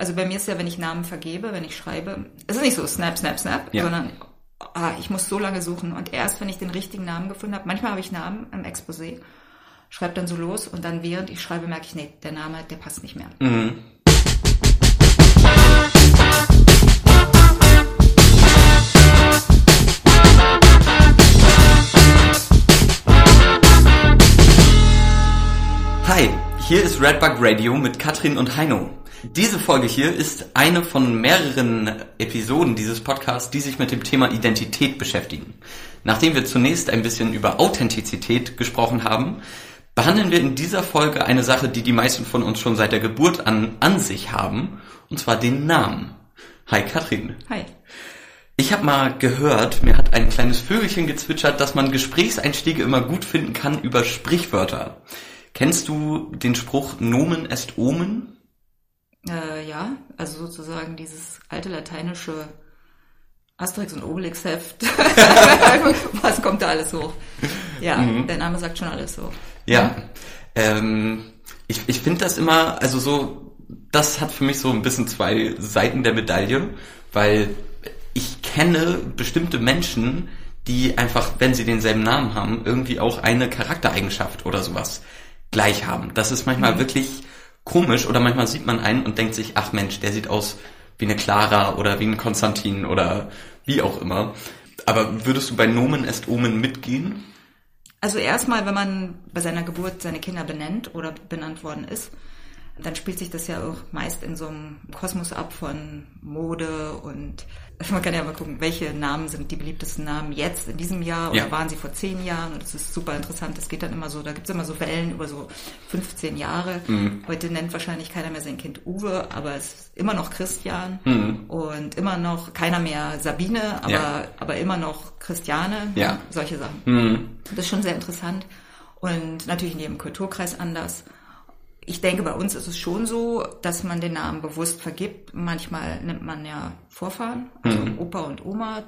Also bei mir ist ja, wenn ich Namen vergebe, wenn ich schreibe, es ist nicht so snap, snap, snap, ja. sondern ah, ich muss so lange suchen und erst wenn ich den richtigen Namen gefunden habe, manchmal habe ich Namen im Exposé, schreibe dann so los und dann während ich schreibe merke ich, nee, der Name, der passt nicht mehr. Mhm. Hi, hier ist Redbug Radio mit Katrin und Heino. Diese Folge hier ist eine von mehreren Episoden dieses Podcasts, die sich mit dem Thema Identität beschäftigen. Nachdem wir zunächst ein bisschen über Authentizität gesprochen haben, behandeln wir in dieser Folge eine Sache, die die meisten von uns schon seit der Geburt an an sich haben, und zwar den Namen. Hi Katrin. Hi. Ich habe mal gehört, mir hat ein kleines Vögelchen gezwitschert, dass man Gesprächseinstiege immer gut finden kann über Sprichwörter. Kennst du den Spruch Nomen est Omen? Äh, ja, also sozusagen dieses alte lateinische Asterix und Obelix Heft. Was kommt da alles hoch? Ja, mhm. der Name sagt schon alles so. Ja, ähm, ich, ich finde das immer, also so, das hat für mich so ein bisschen zwei Seiten der Medaille, weil ich kenne bestimmte Menschen, die einfach, wenn sie denselben Namen haben, irgendwie auch eine Charaktereigenschaft oder sowas gleich haben. Das ist manchmal mhm. wirklich komisch oder manchmal sieht man einen und denkt sich, ach Mensch, der sieht aus wie eine Clara oder wie ein Konstantin oder wie auch immer. Aber würdest du bei Nomen est Omen mitgehen? Also erstmal, wenn man bei seiner Geburt seine Kinder benennt oder benannt worden ist, dann spielt sich das ja auch meist in so einem Kosmos ab von Mode und man kann ja mal gucken, welche Namen sind die beliebtesten Namen jetzt in diesem Jahr oder ja. waren sie vor zehn Jahren und das ist super interessant. Das geht dann immer so, da gibt's immer so Wellen über so 15 Jahre. Mhm. Heute nennt wahrscheinlich keiner mehr sein Kind Uwe, aber es ist immer noch Christian mhm. und immer noch keiner mehr Sabine, aber, ja. aber immer noch Christiane, ja. solche Sachen. Mhm. Das ist schon sehr interessant und natürlich in jedem Kulturkreis anders ich denke, bei uns ist es schon so, dass man den Namen bewusst vergibt. Manchmal nimmt man ja Vorfahren, also mhm. Opa und Oma,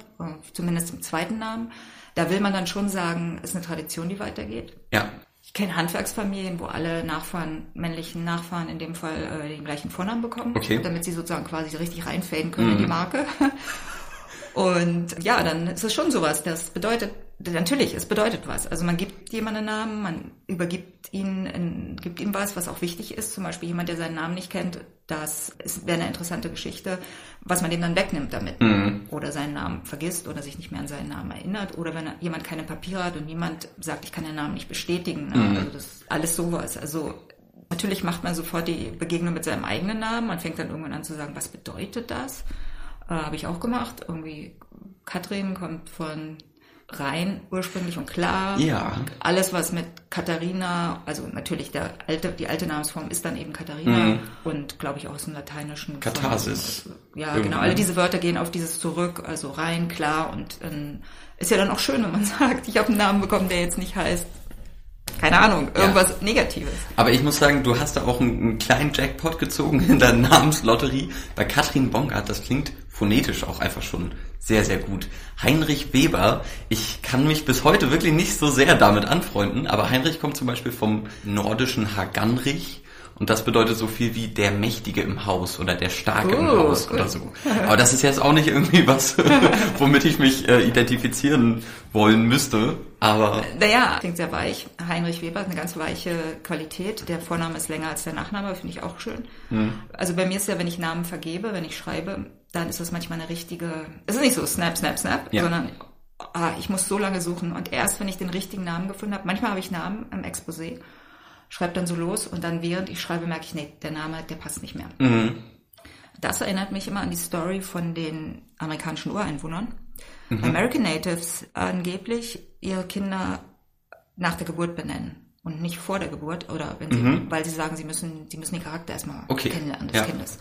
zumindest im zweiten Namen. Da will man dann schon sagen, ist eine Tradition, die weitergeht. Ja. Ich kenne Handwerksfamilien, wo alle Nachfahren, männlichen Nachfahren in dem Fall äh, den gleichen Vornamen bekommen, okay. damit sie sozusagen quasi richtig reinfaden können mhm. in die mhm. Marke. Und ja, dann ist es schon sowas. Das bedeutet, natürlich, es bedeutet was. Also man gibt jemandem einen Namen, man übergibt ihn, gibt ihm was, was auch wichtig ist. Zum Beispiel jemand, der seinen Namen nicht kennt, das wäre eine interessante Geschichte, was man dem dann wegnimmt damit. Mhm. Oder seinen Namen vergisst oder sich nicht mehr an seinen Namen erinnert. Oder wenn jemand keine Papiere hat und niemand sagt, ich kann den Namen nicht bestätigen. Ne? Mhm. Also das ist alles sowas. Also natürlich macht man sofort die Begegnung mit seinem eigenen Namen. Man fängt dann irgendwann an zu sagen, was bedeutet das? Äh, Habe ich auch gemacht. Irgendwie Katrin kommt von rein ursprünglich und klar. Ja. Alles, was mit Katharina, also natürlich der alte, die alte Namensform ist dann eben Katharina mhm. und glaube ich auch aus dem Lateinischen. Katharsis. Von, ja, Irgendwo. genau. Alle diese Wörter gehen auf dieses zurück, also rein, klar und ähm, ist ja dann auch schön, wenn man sagt, ich habe einen Namen bekommen, der jetzt nicht heißt keine Ahnung, irgendwas ja. Negatives. Aber ich muss sagen, du hast da auch einen, einen, kleinen Jackpot gezogen in der Namenslotterie. Bei Katrin Bongard, das klingt phonetisch auch einfach schon sehr, sehr gut. Heinrich Weber, ich kann mich bis heute wirklich nicht so sehr damit anfreunden, aber Heinrich kommt zum Beispiel vom nordischen Haganrich und das bedeutet so viel wie der Mächtige im Haus oder der Starke oh, im Haus oder so. Aber das ist jetzt auch nicht irgendwie was, womit ich mich äh, identifizieren wollen müsste. Aber. Naja, klingt sehr weich. Heinrich Weber hat eine ganz weiche Qualität. Der Vorname ist länger als der Nachname, finde ich auch schön. Hm. Also bei mir ist ja, wenn ich Namen vergebe, wenn ich schreibe, dann ist das manchmal eine richtige. Es ist nicht so snap, snap, snap, ja. sondern ah, ich muss so lange suchen. Und erst wenn ich den richtigen Namen gefunden habe, manchmal habe ich Namen im Exposé schreibe dann so los und dann während ich schreibe, merke ich, nee, der Name, der passt nicht mehr. Mhm. Das erinnert mich immer an die Story von den amerikanischen Ureinwohnern. Mhm. American Natives angeblich ihre Kinder nach der Geburt benennen und nicht vor der Geburt oder wenn sie, mhm. weil sie sagen, sie müssen, sie müssen den Charakter erstmal okay. kennenlernen des ja. Kindes.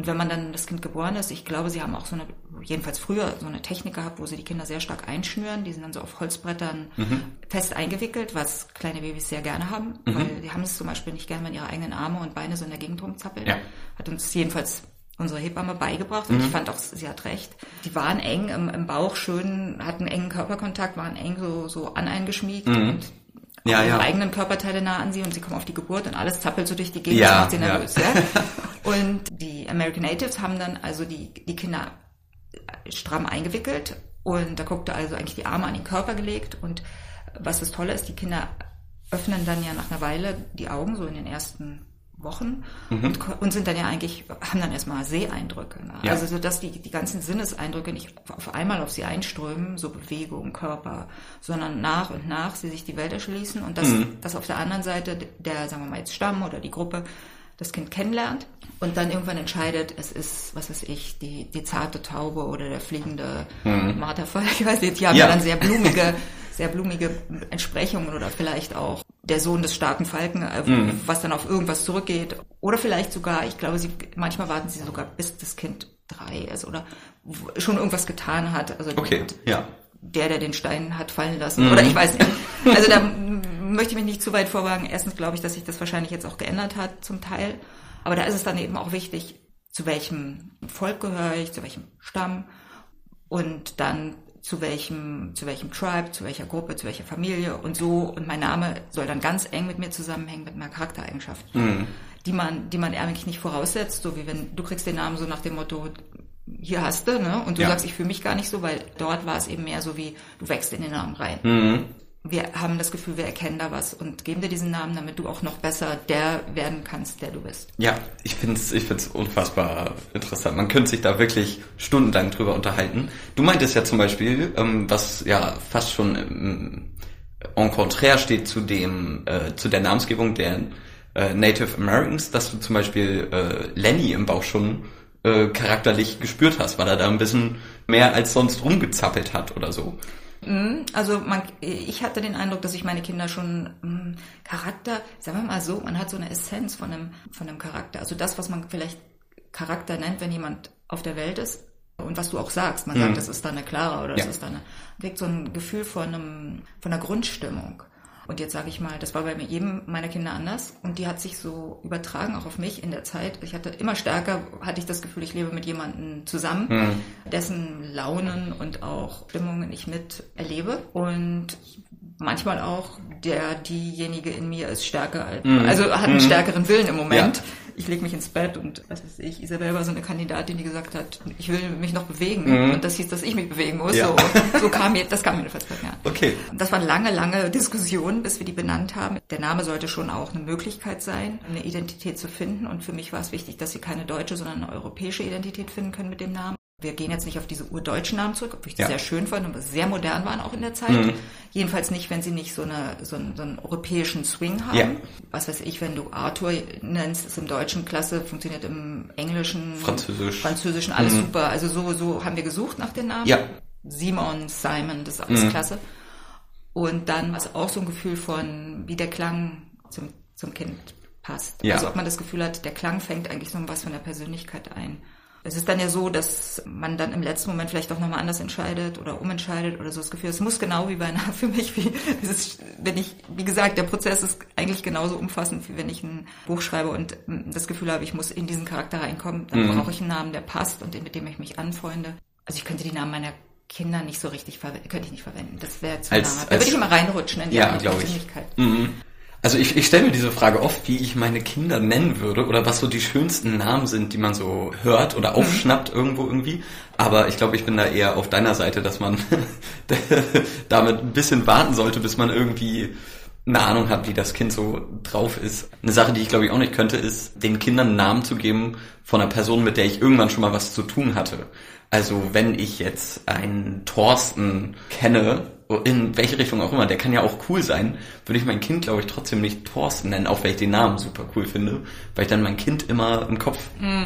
Und wenn man dann das Kind geboren ist, ich glaube, sie haben auch so eine, jedenfalls früher so eine Technik gehabt, wo sie die Kinder sehr stark einschnüren. Die sind dann so auf Holzbrettern mhm. fest eingewickelt, was kleine Babys sehr gerne haben, mhm. weil die haben es zum Beispiel nicht gerne, wenn ihre eigenen Arme und Beine so in der Gegend rumzappeln. Ja. Hat uns jedenfalls unsere Hebamme beigebracht und mhm. ich fand auch, sie hat recht. Die waren eng im, im Bauch, schön, hatten engen Körperkontakt, waren eng so, so an eingeschmiegt mhm. und ja, ihre ja. eigenen Körperteile nah an sie und sie kommen auf die Geburt und alles zappelt so durch die Gegend, Ja, das macht sie ja. nervös. Ja. Und die American Natives haben dann also die, die Kinder stramm eingewickelt und da guckte also eigentlich die Arme an den Körper gelegt und was das Tolle ist, die Kinder öffnen dann ja nach einer Weile die Augen, so in den ersten Wochen Mhm. und, und sind dann ja eigentlich, haben dann erstmal Seeeindrücke. Ne? Ja. Also so, dass die, die ganzen Sinneseindrücke nicht auf einmal auf sie einströmen, so Bewegung, Körper, sondern nach und nach sie sich die Welt erschließen und dass, Mhm. dass auf der anderen Seite der, sagen wir mal jetzt Stamm oder die Gruppe das Kind kennenlernt und dann irgendwann entscheidet, es ist, was weiß ich, die, die zarte Taube oder der fliegende Marterfall. Ich weiß nicht, die haben Mhm. Ja. ja dann sehr blumige, sehr blumige Entsprechungen oder vielleicht auch der Sohn des starken Falken, äh, Mhm. was dann auf irgendwas zurückgeht. Oder vielleicht sogar, ich glaube, sie, manchmal warten sie sogar bis das Kind drei ist oder schon irgendwas getan hat. Also Okay, ja. der, der den Stein hat fallen lassen. Oder ich weiß nicht. Also da möchte ich mich nicht zu weit vorwagen. Erstens glaube ich, dass sich das wahrscheinlich jetzt auch geändert hat zum Teil. Aber da ist es dann eben auch wichtig, zu welchem Volk gehöre ich, zu welchem Stamm und dann zu welchem, zu welchem Tribe, zu welcher Gruppe, zu welcher Familie und so. Und mein Name soll dann ganz eng mit mir zusammenhängen, mit meiner Charaktereigenschaft, die man, die man eigentlich nicht voraussetzt, so wie wenn du kriegst den Namen so nach dem Motto, hier hast du, ne? Und du Ja. sagst, ich fühle mich gar nicht so, weil dort war es eben mehr so wie, du wächst in den Namen rein. Mhm. Wir haben das Gefühl, wir erkennen da was und geben dir diesen Namen, damit du auch noch besser der werden kannst, der du bist. Ja, ich find's, ich find's unfassbar interessant. Man könnte sich da wirklich stundenlang drüber unterhalten. Du meintest ja zum Beispiel, ähm, was ja fast schon im en contraire steht zu dem, äh, zu der Namensgebung der äh, Native Americans, dass du zum Beispiel äh, Lenny im Bauch schon äh, charakterlich gespürt hast, weil er da ein bisschen mehr als sonst rumgezappelt hat oder so. Also man, ich hatte den Eindruck, dass ich meine Kinder schon mh, Charakter, sagen wir mal so, man hat so eine Essenz von einem, von einem Charakter. Also das, was man vielleicht Charakter nennt, wenn jemand auf der Welt ist und was du auch sagst. Man sagt, das ist dann eine Clara oder das Ja. ist dann eine, kriegt so ein Gefühl von einem, von einer Grundstimmung. Und jetzt sage ich mal, das war bei mir jedem meiner Kinder anders. Und die hat sich so übertragen, auch auf mich in der Zeit. Ich hatte immer stärker, hatte ich das Gefühl, ich lebe mit jemandem zusammen, dessen Launen und auch Stimmungen ich mit erlebe. Und manchmal auch der, diejenige in mir ist stärker, als, also hat einen stärkeren Willen im Moment. Ja. Ich lege mich ins Bett und was weiß ich, Isabel war so eine Kandidatin, die gesagt hat, ich will mich noch bewegen und das hieß, dass ich mich bewegen muss. Ja. So, so kam mir, das kam mir jedenfalls bei mir. Okay. Das waren lange, lange Diskussionen, bis wir die benannt haben. Der Name sollte schon auch eine Möglichkeit sein, eine Identität zu finden. Und für mich war es wichtig, dass sie keine deutsche, sondern eine europäische Identität finden können mit dem Namen. Wir gehen jetzt nicht auf diese urdeutschen Namen zurück, obwohl ich das Ja. sehr schön fand und sehr modern waren auch in der Zeit. Jedenfalls nicht, wenn sie nicht so, eine, so, einen, so einen europäischen Swing haben. Ja. Was weiß ich, wenn du Arthur nennst, ist im Deutschen klasse, funktioniert im Englischen, Französisch. Französischen, alles super. Also so, so haben wir gesucht nach den Namen. Ja. Simon, Simon, das ist alles klasse. Und dann was auch so ein Gefühl von, wie der Klang zum, zum Kind passt. Ja. Also ob man das Gefühl hat, der Klang fängt eigentlich so was von der Persönlichkeit ein. Es ist dann ja so, dass man dann im letzten Moment vielleicht auch nochmal anders entscheidet oder umentscheidet oder so das Gefühl. Es muss genau wie bei einer, für mich, wie, ist, wenn ich, wie gesagt, der Prozess ist eigentlich genauso umfassend, wie wenn ich ein Buch schreibe und mm, das Gefühl habe, ich muss in diesen Charakter reinkommen. Dann Mhm. brauche ich einen Namen, der passt und mit dem ich mich anfreunde. Also ich könnte die Namen meiner Kinder nicht so richtig verwenden, könnte ich nicht verwenden. Das wäre zu Als- nah. Da würde ich immer reinrutschen in die Ja, glaub ich. Persönlichkeit. Also ich, ich stelle mir diese Frage oft, wie ich meine Kinder nennen würde oder was so die schönsten Namen sind, die man so hört oder aufschnappt irgendwo irgendwie. Aber ich glaube, ich bin da eher auf deiner Seite, dass man damit ein bisschen warten sollte, bis man irgendwie eine Ahnung hat, wie das Kind so drauf ist. Eine Sache, die ich glaube ich auch nicht könnte, ist, den Kindern einen Namen zu geben von einer Person, mit der ich irgendwann schon mal was zu tun hatte. Also wenn ich jetzt einen Thorsten kenne, in welche Richtung auch immer, der kann ja auch cool sein, würde ich mein Kind, glaube ich, trotzdem nicht Thorsten nennen, auch wenn ich den Namen super cool finde, weil ich dann mein Kind immer im Kopf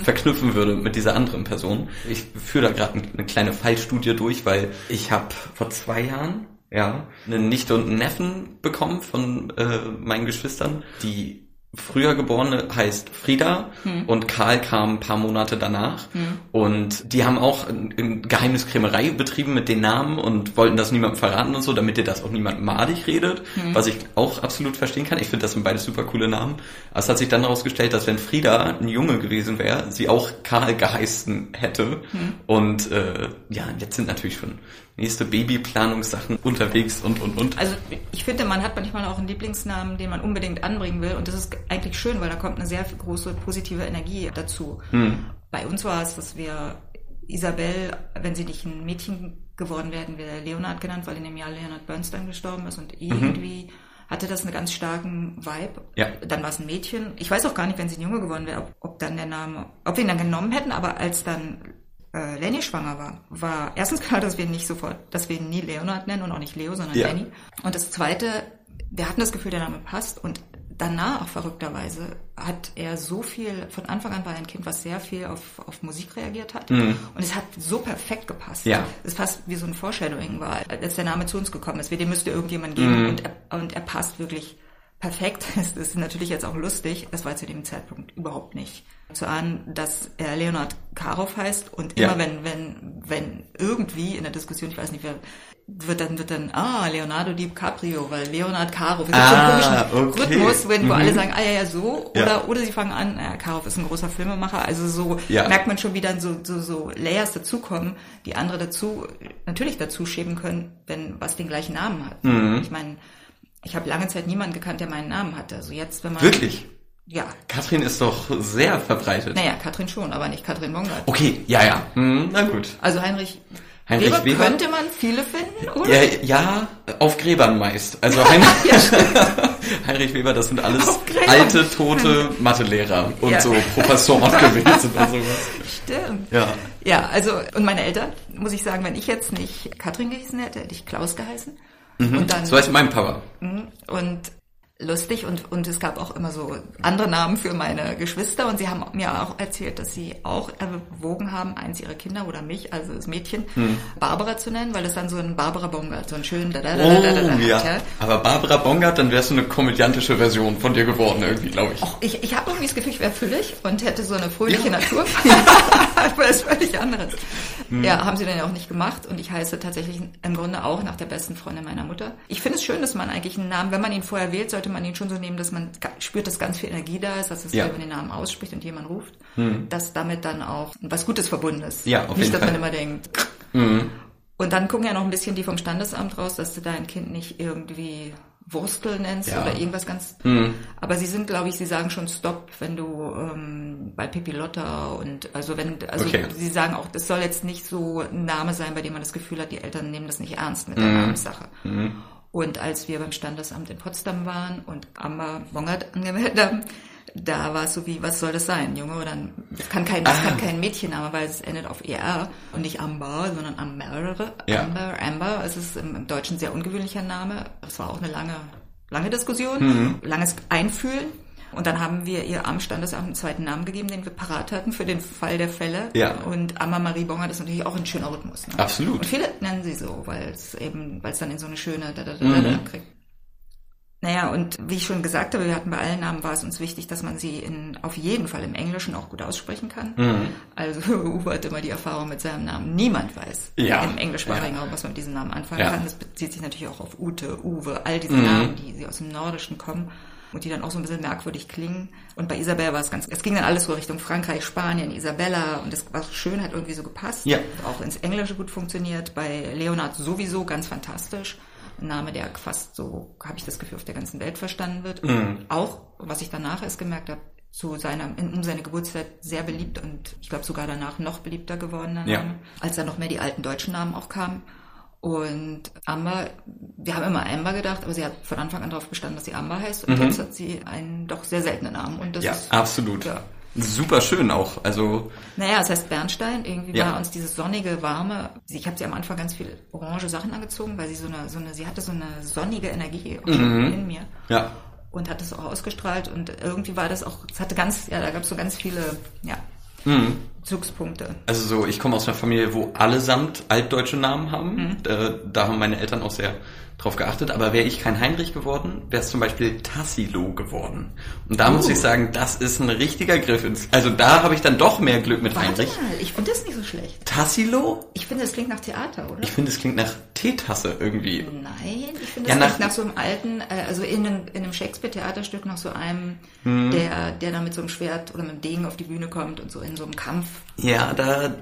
verknüpfen würde mit dieser anderen Person. Ich führe da gerade eine kleine Fallstudie durch, weil ich habe vor zwei Jahren ja, eine Nichte und einen Neffen bekommen von äh, meinen Geschwistern. Die früher geborene heißt Frieda und Karl kam ein paar Monate danach. Und die haben auch ein, ein Geheimniskrämerei betrieben mit den Namen und wollten das niemandem verraten und so, damit dir das auch niemand madig redet, was ich auch absolut verstehen kann. Ich finde, das sind beide super coole Namen. Aber es hat sich dann herausgestellt, dass wenn Frieda ein Junge gewesen wäre, sie auch Karl geheißen hätte. Und äh, ja, jetzt sind natürlich schon nächste Babyplanungssachen unterwegs und, und, und. Also ich finde, man hat manchmal auch einen Lieblingsnamen, den man unbedingt anbringen will. Und das ist eigentlich schön, weil da kommt eine sehr große positive Energie dazu. Hm. Bei uns war es, dass wir Isabel, wenn sie nicht ein Mädchen geworden wären, wäre Leonard genannt, weil in dem Jahr Leonard Bernstein gestorben ist und mhm. irgendwie mhm. hatte das einen ganz starken Vibe. Ja. Dann war es ein Mädchen. Ich weiß auch gar nicht, wenn sie ein Junge geworden wäre, ob, ob dann der Name, ob wir ihn dann genommen hätten, aber als dann äh, Lenny schwanger war, war erstens klar, dass wir ihn nicht sofort, dass wir ihn nie Leonard nennen und auch nicht Leo, sondern ja. Lenny. Und das zweite, wir hatten das Gefühl, der Name passt und danach verrückterweise hat er so viel, von Anfang an war er ein Kind, was sehr viel auf, auf Musik reagiert hat. Mhm. Und es hat so perfekt gepasst. Ja. Es fast wie so ein Foreshadowing war, als der Name zu uns gekommen ist. Dem müsste irgendjemand geben mhm. und, er, und er passt wirklich perfekt. Es ist natürlich jetzt auch lustig. Das war zu dem Zeitpunkt überhaupt nicht zu ahnen, dass er Leonard Karow heißt und immer ja. wenn, wenn, wenn irgendwie in der Diskussion, ich weiß nicht, wer, wird dann, wird dann, ah, Leonardo DiCaprio, weil Leonard Karow ist ah, so ein komischen okay. Rhythmus, wenn, wo mhm. alle sagen, ah ja, ja, so, oder, ja. oder sie fangen an, äh, Karow ist ein großer Filmemacher, also so ja. merkt man schon, wie dann so, so, so Layers dazukommen, die andere dazu, natürlich dazu schieben können, wenn was den gleichen Namen hat. Mhm. Ich meine, ich habe lange Zeit niemanden gekannt, der meinen Namen hatte. Also jetzt, wenn man. Wirklich? Ja. Katrin ist doch sehr verbreitet. Naja, Katrin schon, aber nicht Katrin Bongard. Okay, ja, ja. Hm, na gut. Also Heinrich Heinrich Weber, Weber könnte man viele finden, oder? Ja, ja auf Gräbern meist. Also Heinrich, ja, Heinrich Weber, das sind alles alte, tote Mathelehrer und ja. so Professoren gewesen und sowas. Stimmt. Ja. Ja, also, und meine Eltern, muss ich sagen, wenn ich jetzt nicht Katrin geheißen hätte, hätte ich Klaus geheißen. Mhm. Und dann, so heißt mein Papa. Mhm. Und lustig und, und es gab auch immer so andere Namen für meine Geschwister und sie haben mir auch erzählt, dass sie auch erwogen haben, eins ihrer Kinder oder mich, also das Mädchen, hm. Barbara zu nennen, weil es dann so ein Barbara Bongard, so ein schön da da da da da, da, oh, ja. Hat, Aber Barbara Bongard, dann wärst du eine komödiantische Version von dir geworden irgendwie, glaube ich. Och, ich. Ich habe irgendwie das Gefühl, ich wäre füllig und hätte so eine fröhliche ja. Natur. aber es ist völlig anderes. Hm. Ja, haben sie dann ja auch nicht gemacht und ich heiße tatsächlich im Grunde auch nach der besten Freundin meiner Mutter. Ich finde es schön, dass man eigentlich einen Namen, wenn man ihn vorher wählt, sollte man ihn schon so nehmen, dass man spürt, dass ganz viel Energie da ist, dass es, ja. wenn man den Namen ausspricht und jemand ruft, hm. dass damit dann auch was Gutes verbunden ist. Ja, auf Nicht, jeden dass Fall. man immer denkt. Mhm. Und dann gucken ja noch ein bisschen die vom Standesamt raus, dass du dein Kind nicht irgendwie Wurstel nennst ja. oder irgendwas ganz. Mhm. Aber sie sind, glaube ich, sie sagen schon Stopp, wenn du ähm, bei Pippi Lotta und also wenn, also okay. sie sagen auch, das soll jetzt nicht so ein Name sein, bei dem man das Gefühl hat, die Eltern nehmen das nicht ernst mit der mhm. Namenssache. Mhm. Und als wir beim Standesamt in Potsdam waren und Amber Bongert angemeldet haben, da war es so wie, was soll das sein, Junge? Oder das kann kein, das ah. kann kein Mädchenname, weil es endet auf ER und nicht Amber, sondern Amber, ja. Amber, Amber. Es ist im, im Deutschen sehr ungewöhnlicher Name. Es war auch eine lange, lange Diskussion, mhm. langes Einfühlen. Und dann haben wir ihr am Standesamt einen zweiten Namen gegeben, den wir parat hatten für den Fall der Fälle. Ja. Und Amma Marie Bonger, das ist natürlich auch ein schöner Rhythmus. Ne? Absolut. Und viele nennen sie so, weil es eben, weil es dann in so eine schöne da, da, da, mhm. da kriegt. Naja, und wie ich schon gesagt habe, wir hatten bei allen Namen war es uns wichtig, dass man sie in, auf jeden Fall im Englischen auch gut aussprechen kann. Mhm. Also Uwe hat immer die Erfahrung mit seinem Namen. Niemand weiß ja. im englischsprachigen Raum, ja. was man mit diesem Namen anfangen ja. kann. Das bezieht sich natürlich auch auf Ute, Uwe, all diese mhm. Namen, die, die aus dem Nordischen kommen und die dann auch so ein bisschen merkwürdig klingen. Und bei Isabel war es ganz, es ging dann alles so Richtung Frankreich, Spanien, Isabella und das war schön, hat irgendwie so gepasst. Ja. Auch ins Englische gut funktioniert. Bei Leonard sowieso ganz fantastisch. Ein Name, der fast so, habe ich das Gefühl, auf der ganzen Welt verstanden wird. Mhm. Auch, was ich danach erst gemerkt habe, zu seiner, um seine Geburtszeit sehr beliebt und ich glaube sogar danach noch beliebter geworden, ja. als dann noch mehr die alten deutschen Namen auch kamen. Und Amber, wir haben immer Amber gedacht, aber sie hat von Anfang an darauf bestanden, dass sie Amber heißt. Und mhm. jetzt hat sie einen doch sehr seltenen Namen. Und das ja, ist, absolut. Ja. Super schön auch. Also naja, es heißt Bernstein. Irgendwie ja. war uns dieses sonnige, warme. Ich habe sie am Anfang ganz viele orange Sachen angezogen, weil sie so eine, so eine, sie hatte so eine sonnige Energie mhm. in mir. Ja. Und hat das auch ausgestrahlt. Und irgendwie war das auch, es hatte ganz, ja, da gab es so ganz viele, ja, Mhm. Bezugspunkte. Also so, ich komme aus einer Familie, wo allesamt altdeutsche Namen haben. Mhm. Da, da haben meine Eltern auch sehr drauf geachtet, aber wäre ich kein Heinrich geworden, wäre es zum Beispiel Tassilo geworden. Und da uh. muss ich sagen, das ist ein richtiger Griff ins. Also da habe ich dann doch mehr Glück mit Warte Heinrich. Mal, ich finde das nicht so schlecht. Tassilo? Ich finde, das klingt nach Theater, oder? Ich finde, es klingt nach Teetasse irgendwie. Nein, ich finde, das ja, klingt nach, nach so einem alten, äh, also in einem, in einem Shakespeare-Theaterstück nach so einem, hm. der, der da mit so einem Schwert oder mit einem Degen auf die Bühne kommt und so in so einem Kampf. Ja, da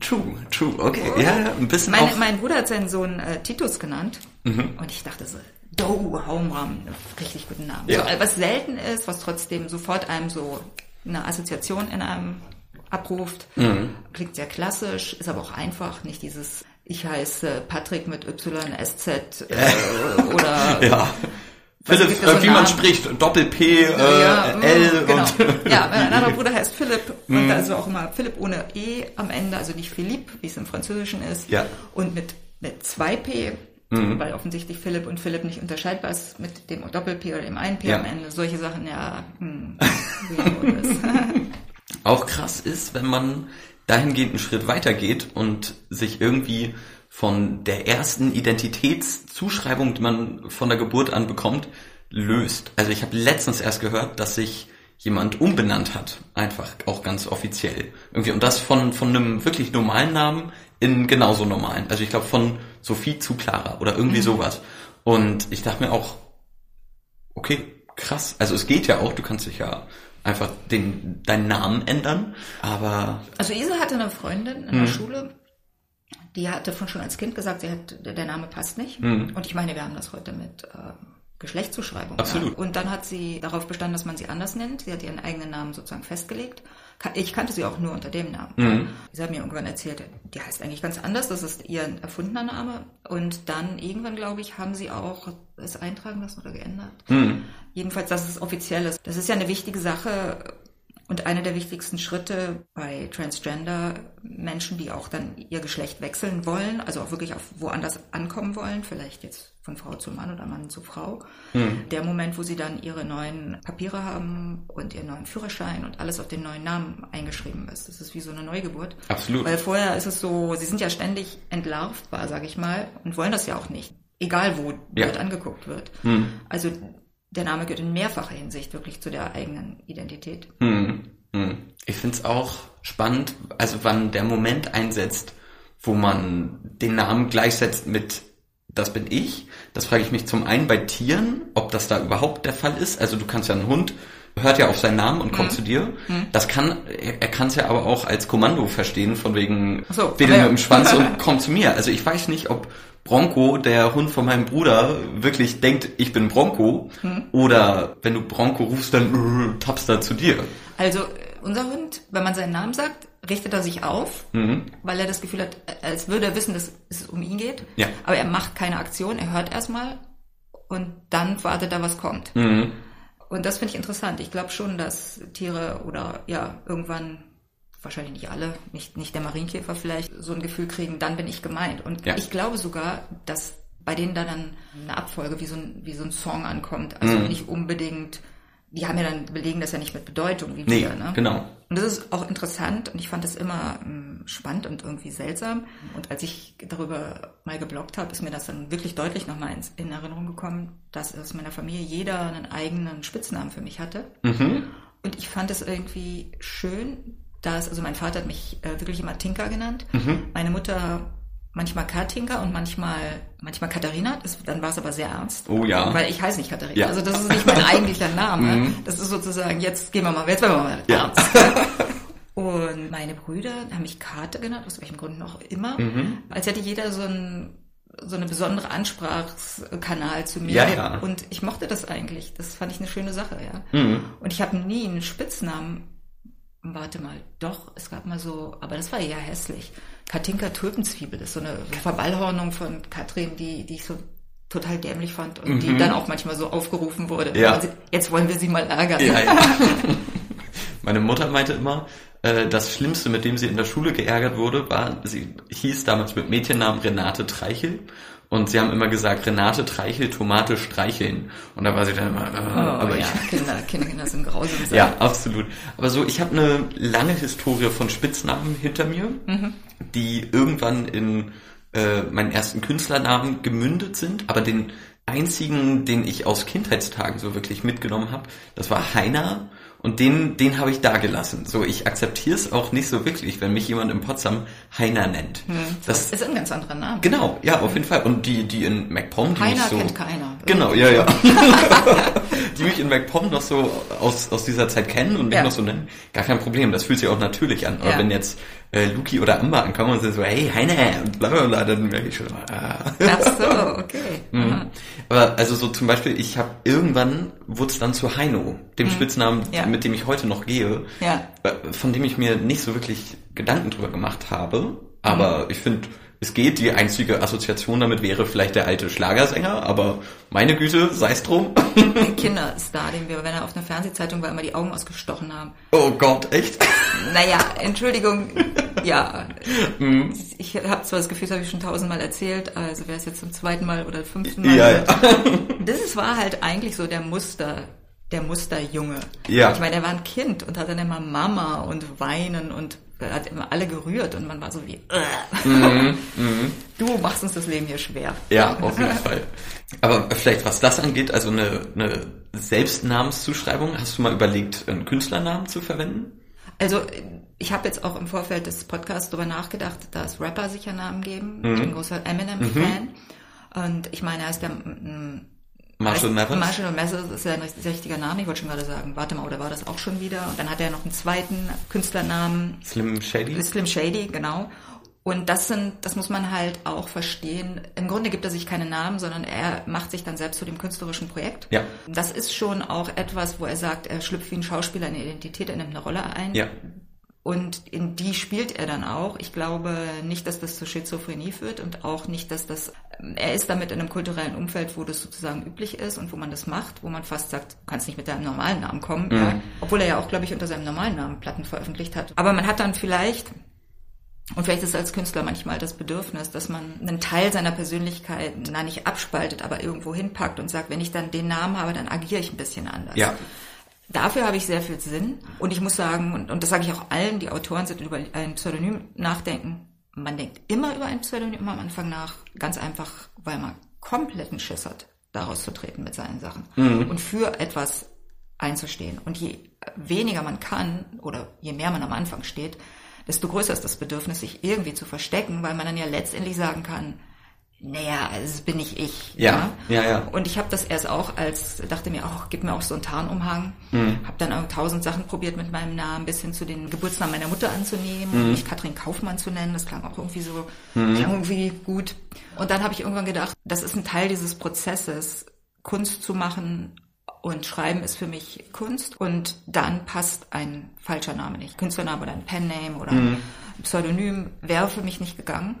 True, true, okay. Oh. Ja, ja, ein bisschen Meine, Mein Bruder hat seinen Sohn äh, Titus genannt. Mhm. Und ich dachte so, Do, Haumram, richtig guten Namen. Ja. So, was selten ist, was trotzdem sofort einem so eine Assoziation in einem abruft. Mhm. Klingt sehr klassisch, ist aber auch einfach, nicht dieses ich heiße Patrick mit YSZ äh, oder ja. Philipp, äh, wie man spricht, Doppel-P, äh, ja, L genau. und... ja, mein anderer Bruder heißt Philipp und mhm. da ist auch immer Philipp ohne E am Ende, also nicht Philippe, wie es im Französischen ist. Ja. Und mit, mit zwei P, mhm. weil offensichtlich Philipp und Philipp nicht unterscheidbar ist mit dem Doppel-P oder dem einen P ja. am Ende. Solche Sachen, ja, hm, Auch krass ist, wenn man dahingehend einen Schritt weitergeht und sich irgendwie von der ersten Identitätszuschreibung, die man von der Geburt an bekommt, löst. Also ich habe letztens erst gehört, dass sich jemand umbenannt hat, einfach auch ganz offiziell. Irgendwie und das von von einem wirklich normalen Namen in genauso normalen. Also ich glaube von Sophie zu Clara oder irgendwie mhm. sowas. Und ich dachte mir auch, okay, krass. Also es geht ja auch, du kannst dich ja einfach den, deinen Namen ändern. Aber. Also Isa hatte eine Freundin in der mhm. Schule, die hatte von schon als Kind gesagt, sie hat, der Name passt nicht. Mhm. Und ich meine, wir haben das heute mit äh, Geschlechtszuschreibung. Absolut. Ja. Und dann hat sie darauf bestanden, dass man sie anders nennt. Sie hat ihren eigenen Namen sozusagen festgelegt. Ich kannte sie auch nur unter dem Namen. Mhm. Sie hat mir irgendwann erzählt, die heißt eigentlich ganz anders, das ist ihr erfundener Name. Und dann irgendwann, glaube ich, haben sie auch es eintragen lassen oder geändert. Mhm. Jedenfalls, dass es offiziell ist. Das ist ja eine wichtige Sache und einer der wichtigsten Schritte bei Transgender Menschen, die auch dann ihr Geschlecht wechseln wollen, also auch wirklich auf woanders ankommen wollen, vielleicht jetzt von Frau zu Mann oder Mann zu Frau, mhm. der Moment, wo sie dann ihre neuen Papiere haben und ihren neuen Führerschein und alles auf den neuen Namen eingeschrieben ist. Das ist wie so eine Neugeburt. Absolut. Weil vorher ist es so, sie sind ja ständig entlarvbar, sage ich mal, und wollen das ja auch nicht. Egal wo ja. dort angeguckt wird. Mhm. Also der Name gehört in mehrfacher Hinsicht wirklich zu der eigenen Identität. Hm, hm. Ich finde es auch spannend, also wann der Moment einsetzt, wo man den Namen gleichsetzt mit das bin ich. Das frage ich mich zum einen bei Tieren, ob das da überhaupt der Fall ist. Also du kannst ja einen Hund, hört ja auf seinen Namen und kommt mhm. zu dir. Mhm. Das kann, er, er kann es ja aber auch als Kommando verstehen, von wegen, so, wedel ja. mit dem Schwanz und komm zu mir. Also ich weiß nicht, ob Bronco, der Hund von meinem Bruder, wirklich denkt, ich bin Bronco. Hm. Oder wenn du Bronco rufst, dann äh, tappst er zu dir. Also unser Hund, wenn man seinen Namen sagt, richtet er sich auf, mhm. weil er das Gefühl hat, als würde er wissen, dass es um ihn geht. Ja. Aber er macht keine Aktion, er hört erstmal und dann wartet er, was kommt. Mhm. Und das finde ich interessant. Ich glaube schon, dass Tiere oder ja irgendwann wahrscheinlich nicht alle, nicht, nicht der Marienkäfer vielleicht, so ein Gefühl kriegen, dann bin ich gemeint. Und ja. ich glaube sogar, dass bei denen da dann eine Abfolge wie so ein, wie so ein Song ankommt. Also mhm. nicht unbedingt, die haben ja dann belegen das ja nicht mit Bedeutung wie nee, wir. Ne? Genau. Und das ist auch interessant und ich fand das immer ähm, spannend und irgendwie seltsam. Und als ich darüber mal geblockt habe, ist mir das dann wirklich deutlich nochmal in, in Erinnerung gekommen, dass aus meiner Familie jeder einen eigenen Spitznamen für mich hatte. Mhm. Und ich fand es irgendwie schön, da ist, also mein Vater hat mich äh, wirklich immer Tinker genannt. Mhm. Meine Mutter manchmal Katinka und manchmal manchmal Katharina. Das, dann war es aber sehr ernst. Oh ja. Weil ich heiße nicht Katharina. Ja. Also das ist nicht mein eigentlicher Name. Mhm. Das ist sozusagen, jetzt gehen wir mal, jetzt werden wir mal ja. ernst. und meine Brüder haben mich Karte genannt, aus welchem Grund noch immer. Mhm. Als hätte jeder so ein so eine besondere Ansprachskanal zu mir. Ja, ja. Und ich mochte das eigentlich. Das fand ich eine schöne Sache, ja. Mhm. Und ich habe nie einen Spitznamen warte mal, doch, es gab mal so, aber das war eher hässlich. Katinka Tulpenzwiebel ist so eine Verballhornung von Katrin, die, die ich so total dämlich fand und mhm. die dann auch manchmal so aufgerufen wurde. Ja. jetzt wollen wir sie mal ärgern. Ja, ja. Meine Mutter meinte immer, äh, das Schlimmste, mit dem sie in der Schule geärgert wurde, war, sie hieß damals mit Mädchennamen Renate Treichel und sie haben immer gesagt, Renate Treichel, Tomate streicheln. Und da war sie dann immer, äh, oh, aber ja, ich, Kinder, Kinder, Kinder sind grausam. ja, absolut. Aber so, ich habe eine lange Historie von Spitznamen hinter mir, mhm. die irgendwann in äh, meinen ersten Künstlernamen gemündet sind. Aber den einzigen, den ich aus Kindheitstagen so wirklich mitgenommen habe, das war Heiner und den, den habe ich da gelassen. So, ich akzeptiere es auch nicht so wirklich, wenn mich jemand in Potsdam Heiner nennt. Hm, das ist ein ganz anderer Name. Genau, ja, auf jeden Fall. Und die, die in MacPom, die Heiner so. kennt keiner. Genau, ja, ja. die mich in MacPom noch so aus, aus dieser Zeit kennen und mich Ja. noch so nennen, gar kein Problem. Das fühlt sich auch natürlich an. Aber Ja. wenn jetzt äh, Luki oder Amber ankommen und sind so, hey, Heine und bla bla bla, dann merke ich schon, ah. Ach so, okay. Aha. Aber also so zum Beispiel, ich habe irgendwann wurde es dann zu Heino, dem Spitznamen, Ja. mit dem ich heute noch gehe, Ja. äh, von dem ich mir nicht so wirklich Gedanken drüber gemacht habe. Aber ich finde, es geht. Die einzige Assoziation damit wäre vielleicht der alte Schlagersänger, aber meine Güte, sei es drum. Ein Kinderstar, den wir, wenn er auf einer Fernsehzeitung war, immer die Augen ausgestochen haben. oh Gott, echt? Naja, Entschuldigung, ja. Mhm. Ich habe zwar das Gefühl, das habe ich schon tausendmal erzählt, also wäre es jetzt zum zweiten Mal oder fünften Mal. Ja, ja. Das ist, war halt eigentlich so der Muster, der Musterjunge. Ja. Ich meine, er war ein Kind und hat dann immer Mama und Weinen und hat immer alle gerührt und man war so wie, äh. du machst uns das Leben hier schwer. Mhm, Ja, auf jeden Fall. Aber vielleicht was das angeht, also eine, eine Selbstnamenszuschreibung, hast du mal überlegt, einen Künstlernamen zu verwenden? Also ich habe jetzt auch im Vorfeld des Podcasts darüber nachgedacht, dass Rapper sich ja Namen geben. Ich bin ein großer Eminem-Fan. Und ich meine, er ist der Marshall Mathers? Marshall Mathers ist ja ein richtig- richtiger Name. Ich wollte schon gerade sagen, warte mal, oder war das auch schon wieder? Und dann hat er noch einen zweiten Künstlernamen, Slim Shady? Slim Shady, genau. Und das sind, das muss man halt auch verstehen. Im Grunde gibt er sich keinen Namen, sondern er macht sich dann selbst zu dem künstlerischen Projekt. Ja. Das ist schon auch etwas, wo er sagt, er schlüpft wie ein Schauspieler eine Identität, er nimmt eine Rolle ein. Ja. Und in die spielt er dann auch. Ich glaube nicht, dass das zu Schizophrenie führt und auch nicht, dass das, er ist damit in einem kulturellen Umfeld, wo das sozusagen üblich ist und wo man das macht, wo man fast sagt, du kannst nicht mit deinem normalen Namen kommen. Ja. Obwohl er ja auch, glaube ich, unter seinem normalen Namen Platten veröffentlicht hat. Aber man hat dann vielleicht, und vielleicht ist es als Künstler manchmal das Bedürfnis, dass man einen Teil seiner Persönlichkeit, na nicht abspaltet, aber irgendwo hinpackt und sagt, wenn ich dann den Namen habe, dann agiere ich ein bisschen anders. Ja. Dafür habe ich sehr viel Sinn. Und ich muss sagen, und, und das sage ich auch allen, die Autoren sind, die über ein Pseudonym nachdenken. Man denkt immer über ein Pseudonym am Anfang nach, ganz einfach, weil man kompletten Schiss hat, daraus zu treten mit seinen Sachen. Und für etwas einzustehen. Und je weniger man kann, oder je mehr man am Anfang steht, desto größer ist das Bedürfnis, sich irgendwie zu verstecken, weil man dann ja letztendlich sagen kann, naja, es bin nicht ich. Ja, ja, ja. Und ich habe das erst auch als, dachte mir auch, gib mir auch so einen Tarnumhang. Mhm. Habe dann auch tausend Sachen probiert mit meinem Namen, bis hin zu den Geburtsnamen meiner Mutter anzunehmen, Mhm. mich Katrin Kaufmann zu nennen. Das klang auch irgendwie so, klang irgendwie gut. Und dann habe ich irgendwann gedacht, das ist ein Teil dieses Prozesses, Kunst zu machen. Und Schreiben ist für mich Kunst. Und dann passt ein falscher Name nicht. Künstlername oder ein Penname oder Mhm. ein Pseudonym wäre für mich nicht gegangen.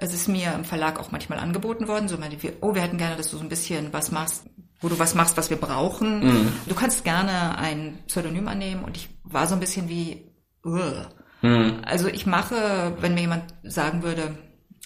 Es ist mir im Verlag auch manchmal angeboten worden, so meine oh, wir hätten gerne, dass du so ein bisschen was machst, wo du was machst, was wir brauchen. Du kannst gerne ein Pseudonym annehmen und ich war so ein bisschen wie, Ugh. also ich mache, wenn mir jemand sagen würde,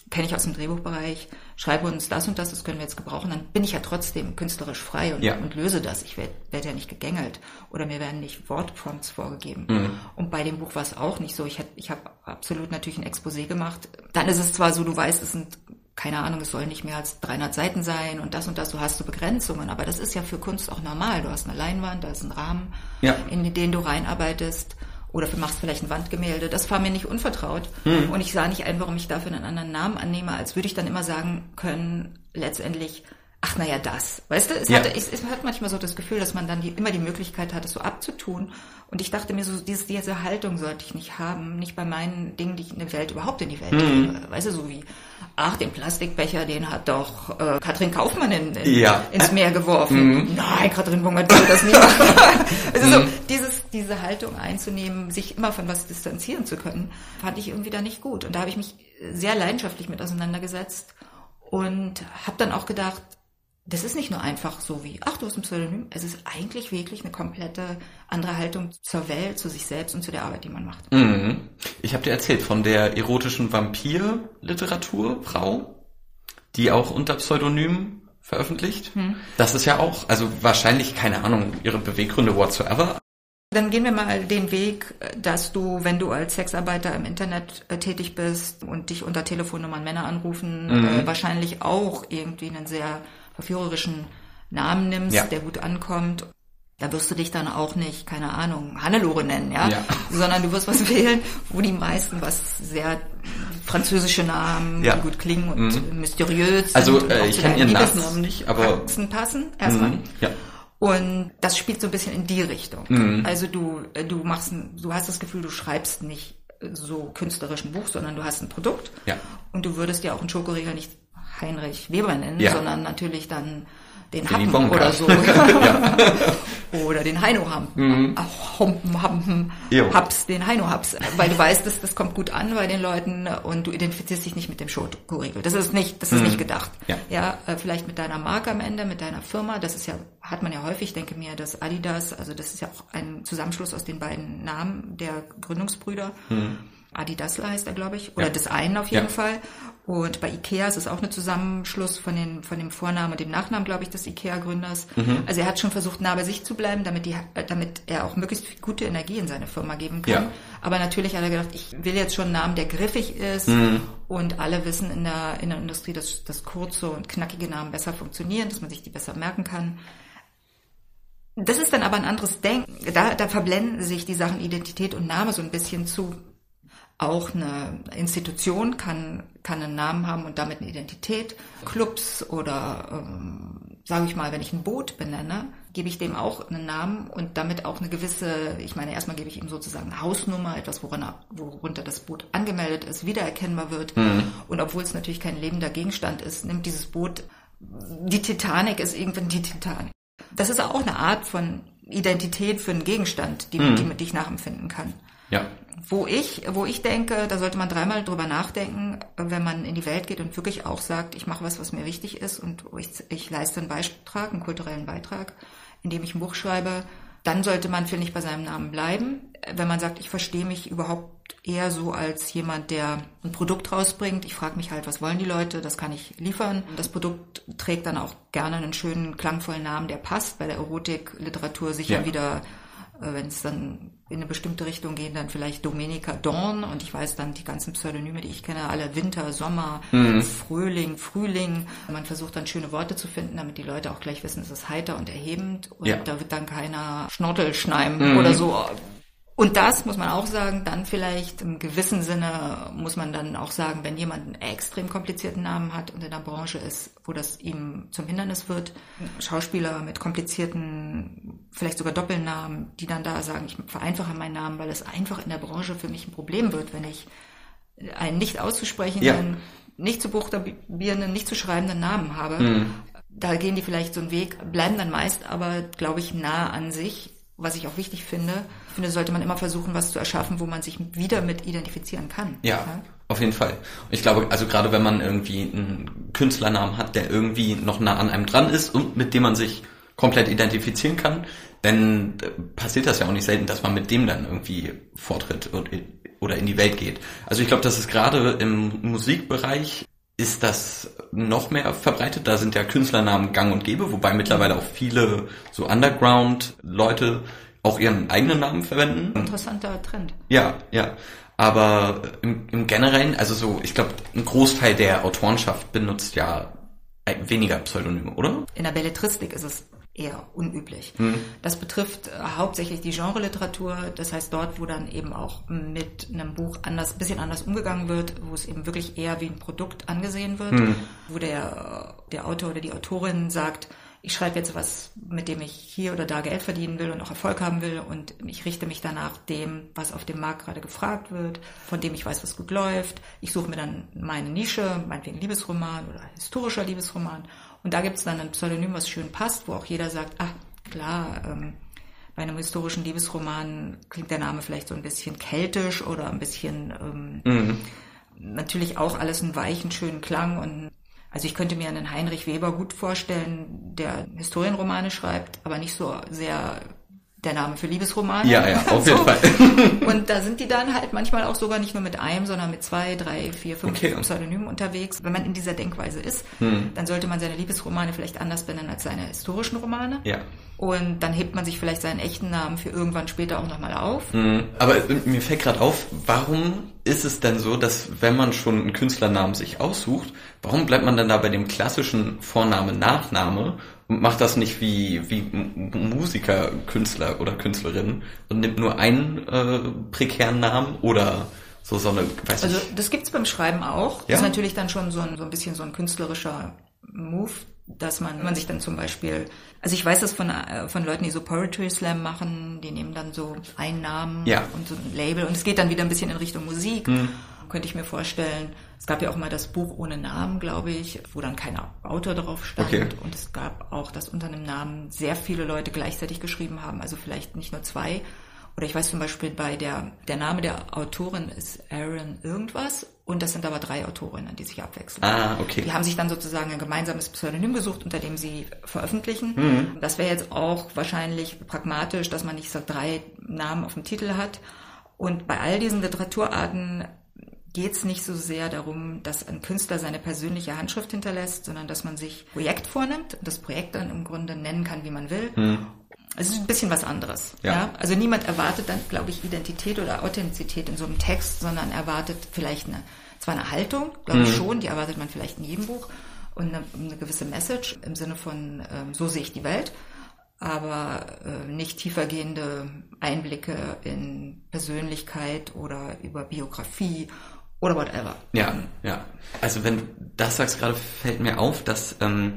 kenne ich aus dem Drehbuchbereich, schreibe uns das und das, das können wir jetzt gebrauchen, dann bin ich ja trotzdem künstlerisch frei und, Ja. und löse das. Ich werde werd ja nicht gegängelt oder mir werden nicht Wortprompts vorgegeben. Und bei dem Buch war es auch nicht so. Ich, hätt- ich habe absolut natürlich ein Exposé gemacht. Dann ist es zwar so, du weißt, es sind keine Ahnung, es sollen nicht mehr als 300 Seiten sein und das und das, du hast so Begrenzungen, aber das ist ja für Kunst auch normal. Du hast eine Leinwand, da ist ein Rahmen, Ja. in den du reinarbeitest oder du machst vielleicht ein Wandgemälde. Das war mir nicht unvertraut und ich sah nicht ein, warum ich dafür einen anderen Namen annehme, als würde ich dann immer sagen können, letztendlich, ach naja, das. Weißt du, es, Ja. hatte, es, es hat manchmal so das Gefühl, dass man dann die, immer die Möglichkeit hat, es so abzutun. Und ich dachte mir so, diese, diese Haltung sollte ich nicht haben, nicht bei meinen Dingen, die ich in der Welt überhaupt in die Welt gebe. Weißt du, so wie, ach, den Plastikbecher, den hat doch äh, Katrin Kaufmann in, in, Ja. ins Meer geworfen. Nein, Katrin Bungert würde das nie machen. also so, dieses, diese Haltung einzunehmen, sich immer von was distanzieren zu können, fand ich irgendwie da nicht gut. Und da habe ich mich sehr leidenschaftlich mit auseinandergesetzt und habe dann auch gedacht, das ist nicht nur einfach so wie, ach, du hast ein Pseudonym. Es ist eigentlich wirklich eine komplette andere Haltung zur Welt, zu sich selbst und zu der Arbeit, die man macht. Mhm. Ich habe dir erzählt von der erotischen Vampir-Literatur, Frau, die auch unter Pseudonym veröffentlicht. Das ist ja auch, also wahrscheinlich, keine Ahnung, ihre Beweggründe whatsoever. Dann gehen wir mal den Weg, dass du, wenn du als Sexarbeiter im Internet äh, tätig bist und dich unter Telefonnummern Männer anrufen, äh, wahrscheinlich auch irgendwie einen sehr verführerischen Namen nimmst, Ja. der gut ankommt. Da wirst du dich dann auch nicht, keine Ahnung, Hannelore nennen, ja? Ja. Sondern du wirst was wählen, wo die meisten was sehr französische Namen, Ja. die gut klingen und mysteriös sind. Also, und äh, ich zu kenn deinen ihren Nachnamen nicht, aber- passen, erstmal. Mhm. Ja. Und das spielt so ein bisschen in die Richtung. Mhm. Also du, äh, du machst, ein, du hast das Gefühl, du schreibst nicht so künstlerisch ein Buch, sondern du hast ein Produkt. Ja. Und du würdest ja auch einen Schokoriegel nicht Heinrich Weber nennen, Ja. sondern natürlich dann den Willy Happen oder so. oder den Heino Hampen. Humpen, Hampen. Haps, den Heino Haps. Weil du weißt, das, das kommt gut an bei den Leuten und du identifizierst dich nicht mit dem Schokoriegel. Das ist nicht, das ist nicht gedacht. Ja. ja, äh, vielleicht mit deiner Marke am Ende, mit deiner Firma. Das ist ja, hat man ja häufig, ich denke mir, das Adidas, also das ist ja auch ein Zusammenschluss aus den beiden Namen der Gründungsbrüder. Adidasler heißt er, glaube ich, oder Ja. des einen auf jeden Ja. Fall. Und bei Ikea ist es auch ein Zusammenschluss von, den, von dem Vornamen und dem Nachnamen, glaube ich, des Ikea-Gründers. Also er hat schon versucht, nah bei sich zu bleiben, damit, die, äh, damit er auch möglichst gute Energie in seine Firma geben kann. Ja. Aber natürlich hat er gedacht, ich will jetzt schon einen Namen, der griffig ist. Und alle wissen in der, in der Industrie, dass, dass kurze und knackige Namen besser funktionieren, dass man sich die besser merken kann. Das ist dann aber ein anderes Denken. Da, da verblenden sich die Sachen Identität und Name so ein bisschen zu. Auch eine Institution kann, kann einen Namen haben und damit eine Identität. Clubs oder, ähm, sage ich mal, wenn ich ein Boot benenne, gebe ich dem auch einen Namen und damit auch eine gewisse, ich meine, erstmal gebe ich ihm sozusagen eine Hausnummer, etwas, woran er, worunter das Boot angemeldet ist, wiedererkennbar wird. Und obwohl es natürlich kein lebender Gegenstand ist, nimmt dieses Boot, die Titanic ist irgendwann die Titanic. Das ist auch eine Art von Identität für einen Gegenstand, die, die, die ich nachempfinden kann. Ja. Wo ich, wo ich denke, da sollte man dreimal drüber nachdenken, wenn man in die Welt geht und wirklich auch sagt, ich mache was, was mir wichtig ist und ich, ich leiste einen Beitrag, einen kulturellen Beitrag, indem ich ein Buch schreibe, dann sollte man, finde ich, bei seinem Namen bleiben. Wenn man sagt, ich verstehe mich überhaupt eher so als jemand, der ein Produkt rausbringt. Ich frage mich halt, was wollen die Leute? Das kann ich liefern. Das Produkt trägt dann auch gerne einen schönen, klangvollen Namen, der passt. Bei der Erotikliteratur sicher Ja. wieder äh, wenn es dann in eine bestimmte Richtung geht, dann vielleicht Domenica Dorn und ich weiß dann die ganzen Pseudonyme, die ich kenne, alle Winter, Sommer, Frühling, Frühling. Man versucht dann schöne Worte zu finden, damit die Leute auch gleich wissen, es ist heiter und erhebend und Ja. da wird dann keiner Schnortelschneim oder so. Und das muss man auch sagen, dann vielleicht im gewissen Sinne muss man dann auch sagen, wenn jemand einen extrem komplizierten Namen hat und in der Branche ist, wo das ihm zum Hindernis wird, Schauspieler mit komplizierten, vielleicht sogar Doppelnamen, die dann da sagen, ich vereinfache meinen Namen, weil es einfach in der Branche für mich ein Problem wird, wenn ich einen nicht auszusprechenden, Ja. nicht zu buchstabierenden, nicht zu schreibenden Namen habe. Da gehen die vielleicht so einen Weg, bleiben dann meist aber, glaube ich, nah an sich, was ich auch wichtig finde. Ich finde, sollte man immer versuchen, was zu erschaffen, wo man sich wieder mit identifizieren kann. Ja, auf jeden Fall. Und ich glaube, also gerade wenn man irgendwie einen Künstlernamen hat, der irgendwie noch nah an einem dran ist und mit dem man sich komplett identifizieren kann, dann äh, passiert das ja auch nicht selten, dass man mit dem dann irgendwie vortritt oder in die Welt geht. Also ich glaube, das ist gerade im Musikbereich ist das noch mehr verbreitet. Da sind ja Künstlernamen gang und gäbe, wobei mittlerweile auch viele so Underground-Leute auch ihren eigenen Namen verwenden. Interessanter Trend. Ja, ja. Aber im, im Generellen, also so, ich glaube, ein Großteil der Autorenschaft benutzt ja äh, weniger Pseudonyme, oder? In der Belletristik ist es eher unüblich. Mhm. Das betrifft äh, hauptsächlich die Genreliteratur, das heißt dort, wo dann eben auch mit einem Buch anders, bisschen anders umgegangen wird, wo es eben wirklich eher wie ein Produkt angesehen wird, Mhm. wo der, der Autor oder die Autorin sagt, ich schreibe jetzt was, mit dem ich hier oder da Geld verdienen will und auch Erfolg haben will und ich richte mich danach dem, was auf dem Markt gerade gefragt wird, von dem ich weiß, was gut läuft. Ich suche mir dann meine Nische, meinetwegen Liebesroman oder historischer Liebesroman und da gibt es dann ein Pseudonym, was schön passt, wo auch jeder sagt, ah, klar, ähm, bei einem historischen Liebesroman klingt der Name vielleicht so ein bisschen keltisch oder ein bisschen ähm, natürlich auch alles einen weichen, schönen Klang und also ich könnte mir einen Heinrich Weber gut vorstellen, der Historienromane schreibt, aber nicht so sehr der Name für Liebesromane. Ja, ja, auf jeden So. Fall. Und da sind die dann halt manchmal auch sogar nicht nur mit einem, sondern mit zwei, drei, vier, fünf Okay. Pseudonymen unterwegs. Wenn man in dieser Denkweise ist, Hm. dann sollte man seine Liebesromane vielleicht anders benennen als seine historischen Romane. Ja. Und dann hebt man sich vielleicht seinen echten Namen für irgendwann später auch nochmal auf. Mhm. Aber mir fällt gerade auf, warum ist es denn so, dass wenn man schon einen Künstlernamen sich aussucht, warum bleibt man dann da bei dem klassischen Vorname, Nachname macht das nicht wie, wie Musiker, Künstler oder Künstlerin und nimmt nur einen äh, prekären Namen oder so so eine, weiß Also ich. das gibt's beim Schreiben auch. Ja? Das ist natürlich dann schon so ein, so ein bisschen so ein künstlerischer Move, dass man, man sich dann zum Beispiel, also ich weiß das von, äh, von Leuten, die so Poetry Slam machen, die nehmen dann so einen Namen Ja. und so ein Label und es geht dann wieder ein bisschen in Richtung Musik. Könnte ich mir vorstellen. Es gab ja auch mal das Buch ohne Namen, glaube ich, wo dann kein Autor drauf stand. Okay. Und es gab auch, dass unter einem Namen sehr viele Leute gleichzeitig geschrieben haben, also vielleicht nicht nur zwei. Oder ich weiß zum Beispiel bei der, der Name der Autorin ist Aaron irgendwas und das sind aber drei Autorinnen, die sich abwechseln. Ah, okay. Die haben sich dann sozusagen ein gemeinsames Pseudonym gesucht, unter dem sie veröffentlichen. Mhm. Das wäre jetzt auch wahrscheinlich pragmatisch, dass man nicht so drei Namen auf dem Titel hat. Und bei all diesen Literaturarten geht es nicht so sehr darum, dass ein Künstler seine persönliche Handschrift hinterlässt, sondern dass man sich Projekt vornimmt und das Projekt dann im Grunde nennen kann, wie man will. Es ist ein bisschen was anderes. Ja. Ja. Also niemand erwartet dann, glaube ich, Identität oder Authentizität in so einem Text, sondern erwartet vielleicht eine, zwar eine Haltung, glaube ich schon, die erwartet man vielleicht in jedem Buch und eine, eine gewisse Message im Sinne von, ähm, so sehe ich die Welt, aber äh, nicht tiefergehende Einblicke in Persönlichkeit oder über Biografie oder whatever. Ja, ja. Also wenn du das sagst gerade, fällt mir auf, dass ähm,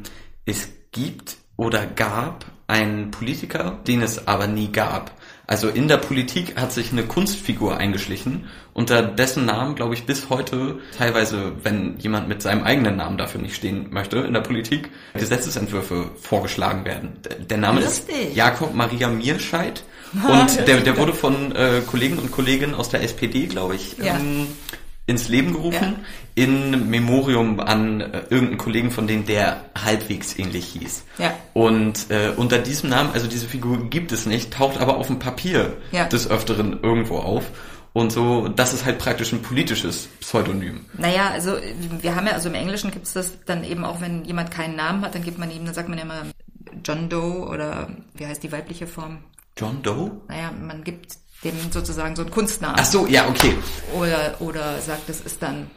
es gibt oder gab einen Politiker, den es aber nie gab. Also in der Politik hat sich eine Kunstfigur eingeschlichen, unter dessen Namen, glaube ich, bis heute teilweise, wenn jemand mit seinem eigenen Namen dafür nicht stehen möchte in der Politik, Gesetzesentwürfe vorgeschlagen werden. Der- Name Lustig. ist Jakob Maria Mierscheid und der, der wurde von äh, Kollegen und Kolleginnen aus der SPD, glaube ich, Ja. ähm, ins Leben gerufen, Ja. in Memorium an äh, irgendeinen Kollegen von denen, der halbwegs ähnlich hieß. Ja. Und äh, unter diesem Namen, also diese Figur gibt es nicht, taucht aber auf dem Papier Ja. des Öfteren irgendwo auf. Und so, das ist halt praktisch ein politisches Pseudonym. Naja, also wir haben ja, also im Englischen gibt es das dann eben auch, wenn jemand keinen Namen hat, dann gibt man ihm, dann sagt man ja immer John Doe oder wie heißt die weibliche Form? John Doe? Naja, man gibt dem sozusagen so einen Kunstnamen. Ach so, ja, okay. Oder, oder sagt, es ist dann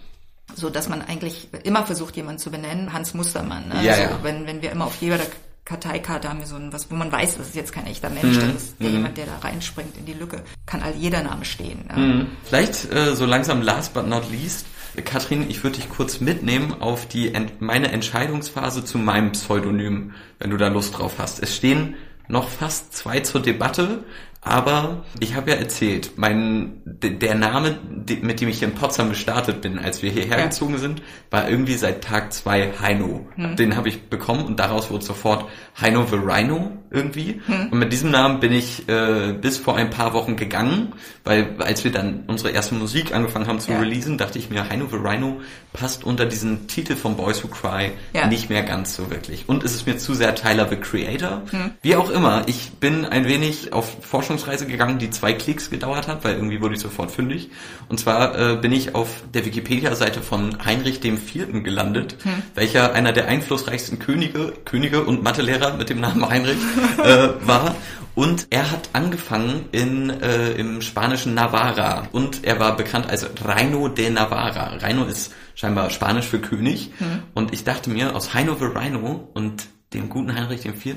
so, dass man eigentlich immer versucht, jemanden zu benennen. Hans Mustermann. Ne? Ja, also, ja. Wenn, wenn wir immer auf jeder Karteikarte haben wir so ein, was, wo man weiß, das ist jetzt kein echter Mensch, Mhm. das ist der jemand, der da reinspringt in die Lücke. Kann all jeder Name stehen. Ne? Mhm. Vielleicht äh, so langsam last but not least. Katrin, ich würde dich kurz mitnehmen auf die Ent meine Entscheidungsphase zu meinem Pseudonym, wenn du da Lust drauf hast. Es stehen noch fast zwei zur Debatte, aber ich habe ja erzählt, mein der Name, mit dem ich hier in Potsdam gestartet bin, als wir hierher Ja. gezogen sind, war irgendwie seit Tag zwei Heino. Den habe ich bekommen und daraus wurde sofort Heino the Rhino irgendwie. Und mit diesem Namen bin ich äh, bis vor ein paar Wochen gegangen, weil als wir dann unsere erste Musik angefangen haben zu Ja. releasen, dachte ich mir, Heino the Rhino passt unter diesen Titel von Boys Who Cry Ja. nicht mehr ganz so wirklich. Und es ist mir zu sehr Tyler the Creator. Wie auch immer, ich bin ein wenig auf Forschungsreise gegangen, die zwei Klicks gedauert hat, weil irgendwie wurde ich sofort fündig. Und zwar äh, bin ich auf der Wikipedia-Seite von Heinrich dem Vierten gelandet, welcher einer der einflussreichsten Könige, Könige und Mathelehrer mit dem Namen Heinrich äh, war. Und er hat angefangen in, äh, im spanischen Navarra und er war bekannt als Reino de Navarra. Reino ist scheinbar Spanisch für König. Und ich dachte mir, aus Heino the Rhino und dem guten Heinrich IV.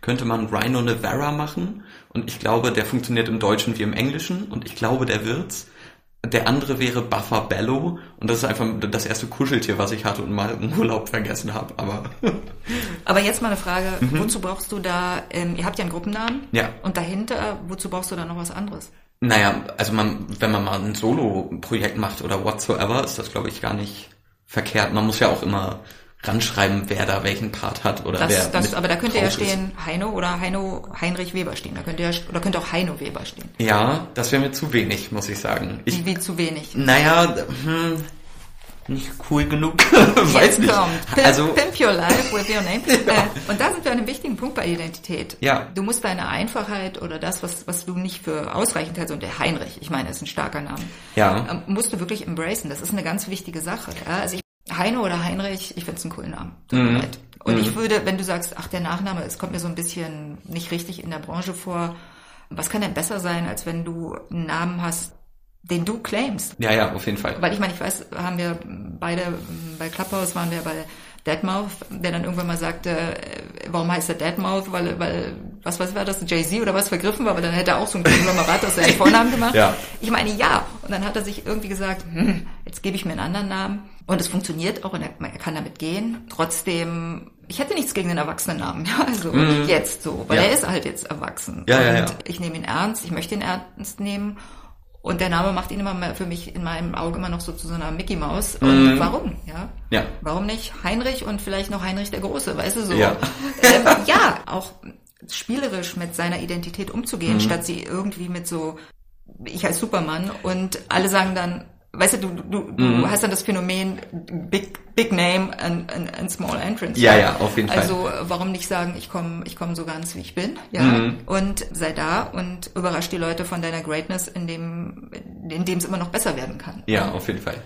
könnte man Rhino Navarra machen. Und ich glaube, der funktioniert im Deutschen wie im Englischen. Und ich glaube, der wird's. Der andere wäre Buffer Bello. Und das ist einfach das erste Kuscheltier, was ich hatte und mal im Urlaub vergessen habe. Aber Aber jetzt mal eine Frage, wozu brauchst du da, ähm, ihr habt ja einen Gruppennamen. Mhm. Ja. Und dahinter, wozu brauchst du da noch was anderes? Naja, also man, wenn man mal ein Solo-Projekt macht oder whatsoever, ist das, glaube ich, gar nicht verkehrt. Man muss ja auch immer ranschreiben, wer da welchen Part hat oder wer. Das, das, mit aber da könnte ja drauf ist. stehen Heino oder Heino Heinrich Weber stehen. Da könnte ja, oder könnte auch Heino Weber stehen. Ja, das wäre mir zu wenig, muss ich sagen. Ich, Wie, zu wenig. naja, hm, nicht cool genug. Weiß Jetzt nicht. kommt. Pimp, Also, Pimp Your Life with Your Name. Äh, und da sind wir an einem wichtigen Punkt bei Identität. Ja. Du musst deine Einfachheit oder das, was, was du nicht für ausreichend hältst, und der Heinrich, ich meine, ist ein starker Name, Ja. ähm, musst du wirklich embracen. Das ist eine ganz wichtige Sache. Ja? Also ich, Heino oder Heinrich, ich finde es einen coolen Namen. Tut Mhm. mir leid. Und ich würde, wenn du sagst, ach, der Nachname, es kommt mir so ein bisschen nicht richtig in der Branche vor, was kann denn besser sein, als wenn du einen Namen hast, den du claimst? ja, ja, auf jeden Fall. Weil ich meine, ich weiß, haben wir beide bei Clubhouse waren wir bei Deadmouth, der dann irgendwann mal sagte, äh, warum heißt er Deadmouth? Weil, weil, was, was war das, Jay-Z oder was vergriffen war, aber dann hätte er auch so ein Konglomerat aus seinen Vornamen gemacht. Ja. Ich meine, ja. Und dann hat er sich irgendwie gesagt, hm, jetzt gebe ich mir einen anderen Namen. Und es funktioniert auch und er, kann damit gehen. Trotzdem, ich hätte nichts gegen den Erwachsenennamen, ja, also mm. jetzt so, weil ja. er ist halt jetzt erwachsen. Ja, und ja, ja. ich nehme ihn ernst, ich möchte ihn ernst nehmen. Und der Name macht ihn immer mehr für mich in meinem Auge immer noch so zu so einer Mickey Maus. Und mm. warum? Ja? ja. Warum nicht Heinrich und vielleicht noch Heinrich der Große, weißt du so? Ja, ähm, ja auch spielerisch mit seiner Identität umzugehen, mm. statt sie irgendwie mit so ich heiße Superman und alle sagen dann, weißt du, du, du, du mhm. hast dann das Phänomen Big, Big Name and, and, and Small Entrance. Ja, ja, auf jeden also, Fall. Also warum nicht sagen, ich komme ich komm so ganz, wie ich bin, ja, mhm. und sei da und überrasch die Leute von deiner Greatness, in dem in dem es immer noch besser werden kann. Ja, auf jeden Fall.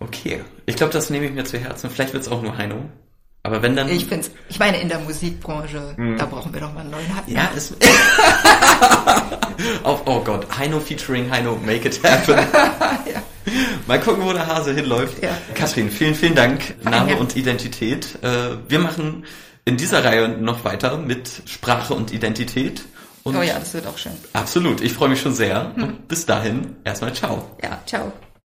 Okay, ich glaube, das nehme ich mir zu Herzen. Vielleicht wird es auch nur Heino. Aber wenn dann. Ich find's, ich meine, in der Musikbranche, mhm. da brauchen wir doch mal einen neuen Hatten. Ja, es. oh, oh Gott, Heino featuring Heino, make it happen. ja. Mal gucken, wo der Hase hinläuft. Ja. Katrin, vielen, vielen Dank. Name ja. und Identität. Äh, wir machen in dieser Reihe noch weiter mit Sprache und Identität. Und oh ja, das wird auch schön. Absolut, ich freue mich schon sehr. Hm. Und bis dahin, erstmal ciao. Ja, ciao.